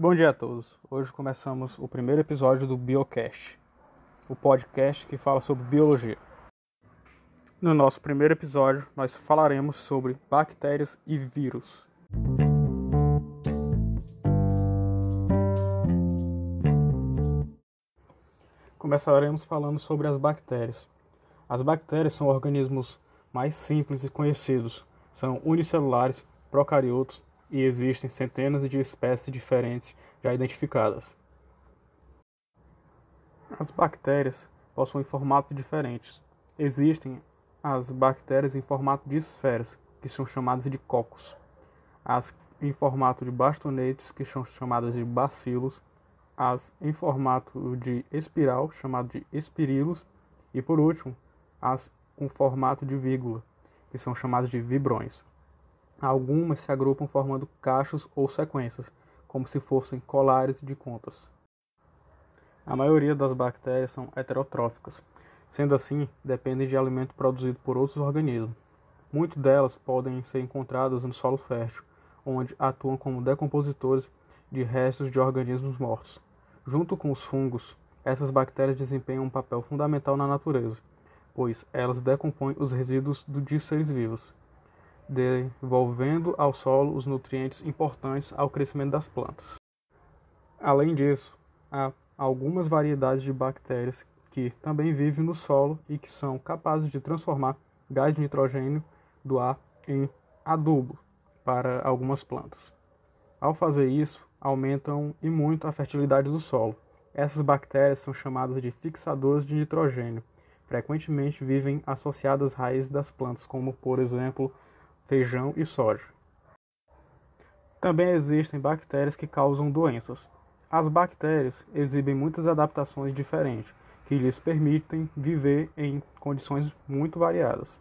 Bom dia a todos. Hoje começamos o primeiro episódio do Biocast, o podcast que fala sobre biologia. No nosso primeiro episódio, nós falaremos sobre bactérias e vírus. Começaremos falando sobre as bactérias. As bactérias são organismos mais simples e conhecidos. São unicelulares, procariotos e existem centenas de espécies diferentes já identificadas. As bactérias possuem formatos diferentes. Existem as bactérias em formato de esferas, que são chamadas de cocos. As em formato de bastonetes, que são chamadas de bacilos. As em formato de espiral, chamado de espirilos. E por último, as com formato de vírgula, que são chamadas de vibrões. Algumas se agrupam formando cachos ou sequências, como se fossem colares de contas. A maioria das bactérias são heterotróficas, sendo assim, dependem de alimento produzido por outros organismos. Muitas delas podem ser encontradas no solo fértil, onde atuam como decompositores de restos de organismos mortos. Junto com os fungos, essas bactérias desempenham um papel fundamental na natureza, pois elas decompõem os resíduos de seres vivos devolvendo ao solo os nutrientes importantes ao crescimento das plantas. Além disso, há algumas variedades de bactérias que também vivem no solo e que são capazes de transformar gás de nitrogênio do ar em adubo para algumas plantas. Ao fazer isso, aumentam e muito a fertilidade do solo. Essas bactérias são chamadas de fixadores de nitrogênio. Frequentemente vivem associadas às raízes das plantas, como por exemplo feijão e soja. Também existem bactérias que causam doenças. As bactérias exibem muitas adaptações diferentes que lhes permitem viver em condições muito variadas.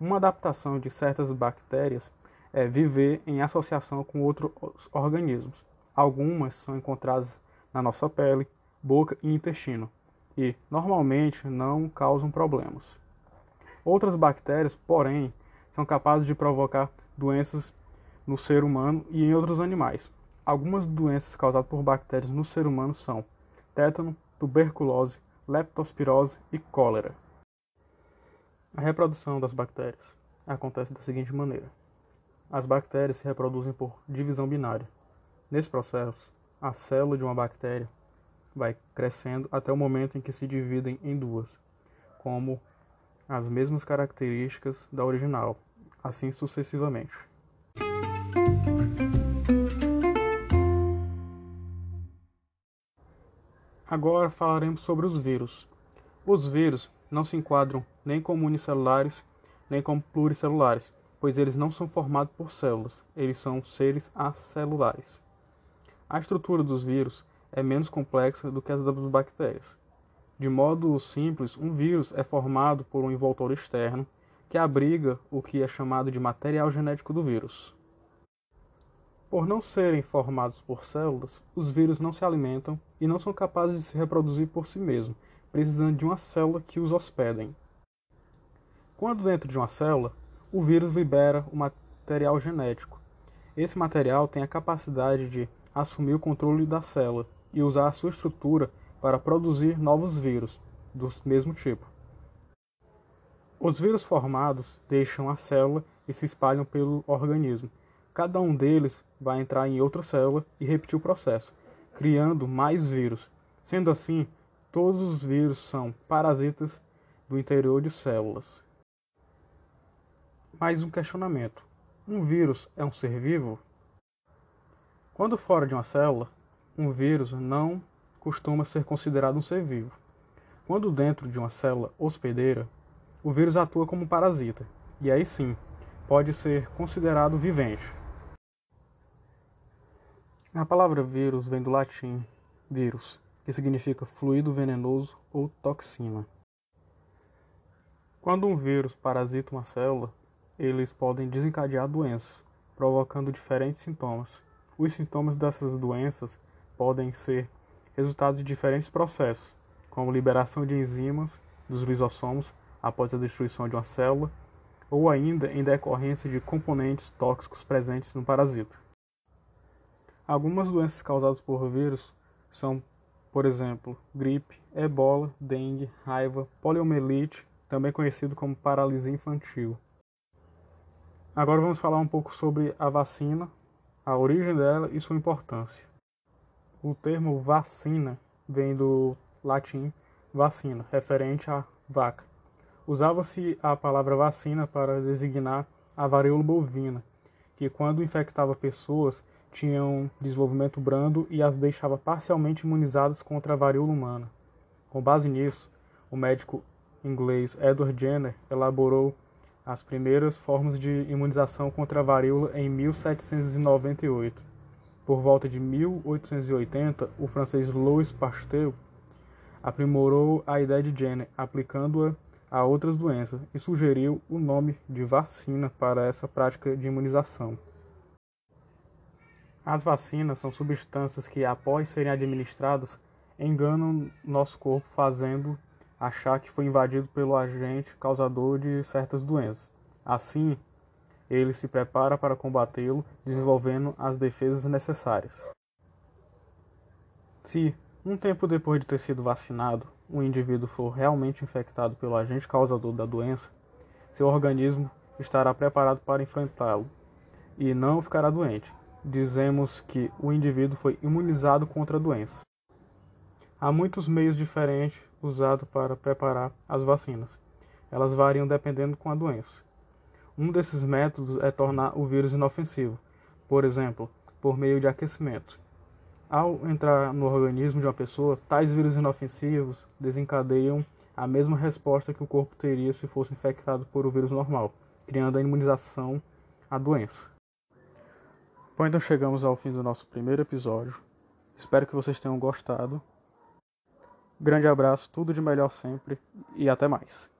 Uma adaptação de certas bactérias é viver em associação com outros organismos. Algumas são encontradas na nossa pele, boca e intestino e normalmente não causam problemas. Outras bactérias, porém, são capazes de provocar doenças no ser humano e em outros animais. Algumas doenças causadas por bactérias no ser humano são tétano, tuberculose, leptospirose e cólera. A reprodução das bactérias acontece da seguinte maneira: as bactérias se reproduzem por divisão binária. Nesse processo, a célula de uma bactéria vai crescendo até o momento em que se dividem em duas, como as mesmas características da original, assim sucessivamente. Agora falaremos sobre os vírus. Os vírus não se enquadram nem como unicelulares nem como pluricelulares, pois eles não são formados por células, eles são seres acelulares. A estrutura dos vírus é menos complexa do que as das bactérias. De modo simples, um vírus é formado por um envoltório externo que abriga o que é chamado de material genético do vírus. Por não serem formados por células, os vírus não se alimentam e não são capazes de se reproduzir por si mesmos, precisando de uma célula que os hospedem. Quando dentro de uma célula, o vírus libera o material genético. Esse material tem a capacidade de assumir o controle da célula e usar a sua estrutura para produzir novos vírus do mesmo tipo. Os vírus formados deixam a célula e se espalham pelo organismo. Cada um deles vai entrar em outra célula e repetir o processo, criando mais vírus. Sendo assim, todos os vírus são parasitas do interior de células. Mais um questionamento: um vírus é um ser vivo? Quando fora de uma célula, um vírus não costuma ser considerado um ser vivo. Quando dentro de uma célula hospedeira, o vírus atua como parasita, e aí sim, pode ser considerado vivente. A palavra vírus vem do latim vírus, que significa fluido venenoso ou toxina. Quando um vírus parasita uma célula, eles podem desencadear doenças, provocando diferentes sintomas. Os sintomas dessas doenças podem ser resultado de diferentes processos, como liberação de enzimas dos lisossomos após a destruição de uma célula, ou ainda em decorrência de componentes tóxicos presentes no parasita. Algumas doenças causadas por vírus são, por exemplo, gripe, ebola, dengue, raiva, poliomielite, também conhecido como paralisia infantil. Agora vamos falar um pouco sobre a vacina, a origem dela e sua importância. O termo vacina vem do latim vacina, referente à vaca. Usava-se a palavra vacina para designar a varíola bovina, que quando infectava pessoas tinham desenvolvimento brando e as deixava parcialmente imunizadas contra a varíola humana. Com base nisso, o médico inglês Edward Jenner elaborou as primeiras formas de imunização contra a varíola em 1798. Por volta de 1880, o francês Louis Pasteur aprimorou a ideia de Jenner, aplicando-a a outras doenças, e sugeriu o nome de vacina para essa prática de imunização. As vacinas são substâncias que, após serem administradas, enganam nosso corpo, fazendo achar que foi invadido pelo agente causador de certas doenças. Assim, ele se prepara para combatê-lo, desenvolvendo as defesas necessárias. Se, um tempo depois de ter sido vacinado, o indivíduo for realmente infectado pelo agente causador da doença, seu organismo estará preparado para enfrentá-lo e não ficará doente. Dizemos que o indivíduo foi imunizado contra a doença. Há muitos meios diferentes usados para preparar as vacinas. Elas variam dependendo com a doença. Um desses métodos é tornar o vírus inofensivo, por exemplo, por meio de aquecimento. Ao entrar no organismo de uma pessoa, tais vírus inofensivos desencadeiam a mesma resposta que o corpo teria se fosse infectado por o vírus normal, criando a imunização à doença. Bom, então chegamos ao fim do nosso primeiro episódio. Espero que vocês tenham gostado Grande abraço, tudo de melhor sempre e até mais.